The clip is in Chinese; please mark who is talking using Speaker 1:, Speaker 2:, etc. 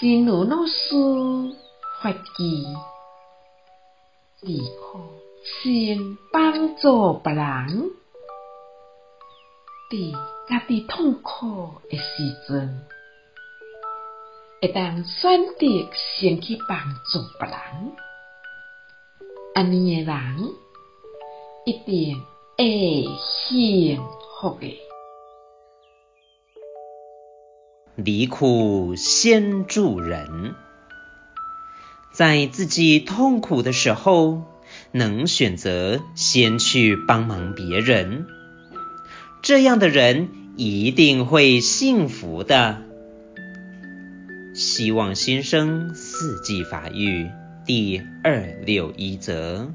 Speaker 1: 真如老师发记，离苦先帮助别人，伫家己痛苦的时阵，会当选择先去帮助别人，安尼的人一定会幸福的。
Speaker 2: 离苦先助人，在自己痛苦的时候，能选择先去帮忙别人，这样的人一定会幸福的。希望新生四季法语第二六一则。